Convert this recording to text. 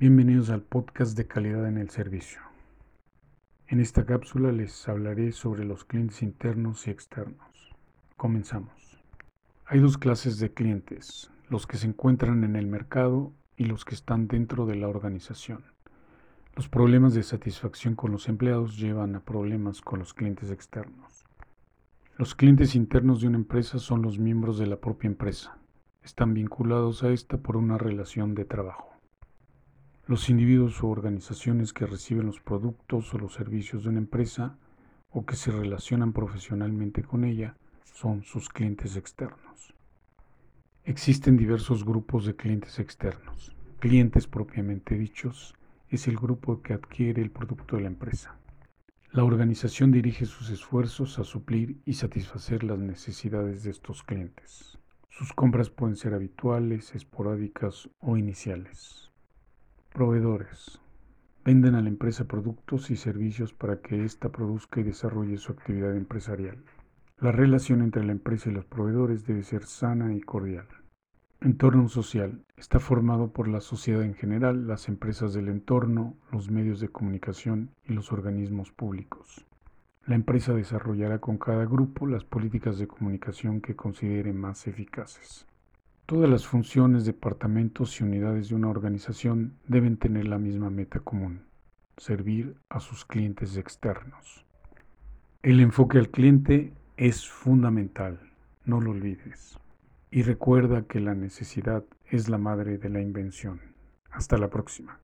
Bienvenidos al podcast de calidad en el servicio. En esta cápsula les hablaré sobre los clientes internos y externos. Comenzamos. Hay dos clases de clientes, los que se encuentran en el mercado y los que están dentro de la organización. Los problemas de satisfacción con los empleados llevan a problemas con los clientes externos. Los clientes internos de una empresa son los miembros de la propia empresa. Están vinculados a esta por una relación de trabajo. Los individuos o organizaciones que reciben los productos o los servicios de una empresa o que se relacionan profesionalmente con ella son sus clientes externos. Existen diversos grupos de clientes externos. Clientes propiamente dichos es el grupo que adquiere el producto de la empresa. La organización dirige sus esfuerzos a suplir y satisfacer las necesidades de estos clientes. Sus compras pueden ser habituales, esporádicas o iniciales. Proveedores. Venden a la empresa productos y servicios para que ésta produzca y desarrolle su actividad empresarial. La relación entre la empresa y los proveedores debe ser sana y cordial. Entorno social. Está formado por la sociedad en general, las empresas del entorno, los medios de comunicación y los organismos públicos. La empresa desarrollará con cada grupo las políticas de comunicación que considere más eficaces. Todas las funciones, departamentos y unidades de una organización deben tener la misma meta común, servir a sus clientes externos. El enfoque al cliente es fundamental, no lo olvides. Y recuerda que la necesidad es la madre de la invención. Hasta la próxima.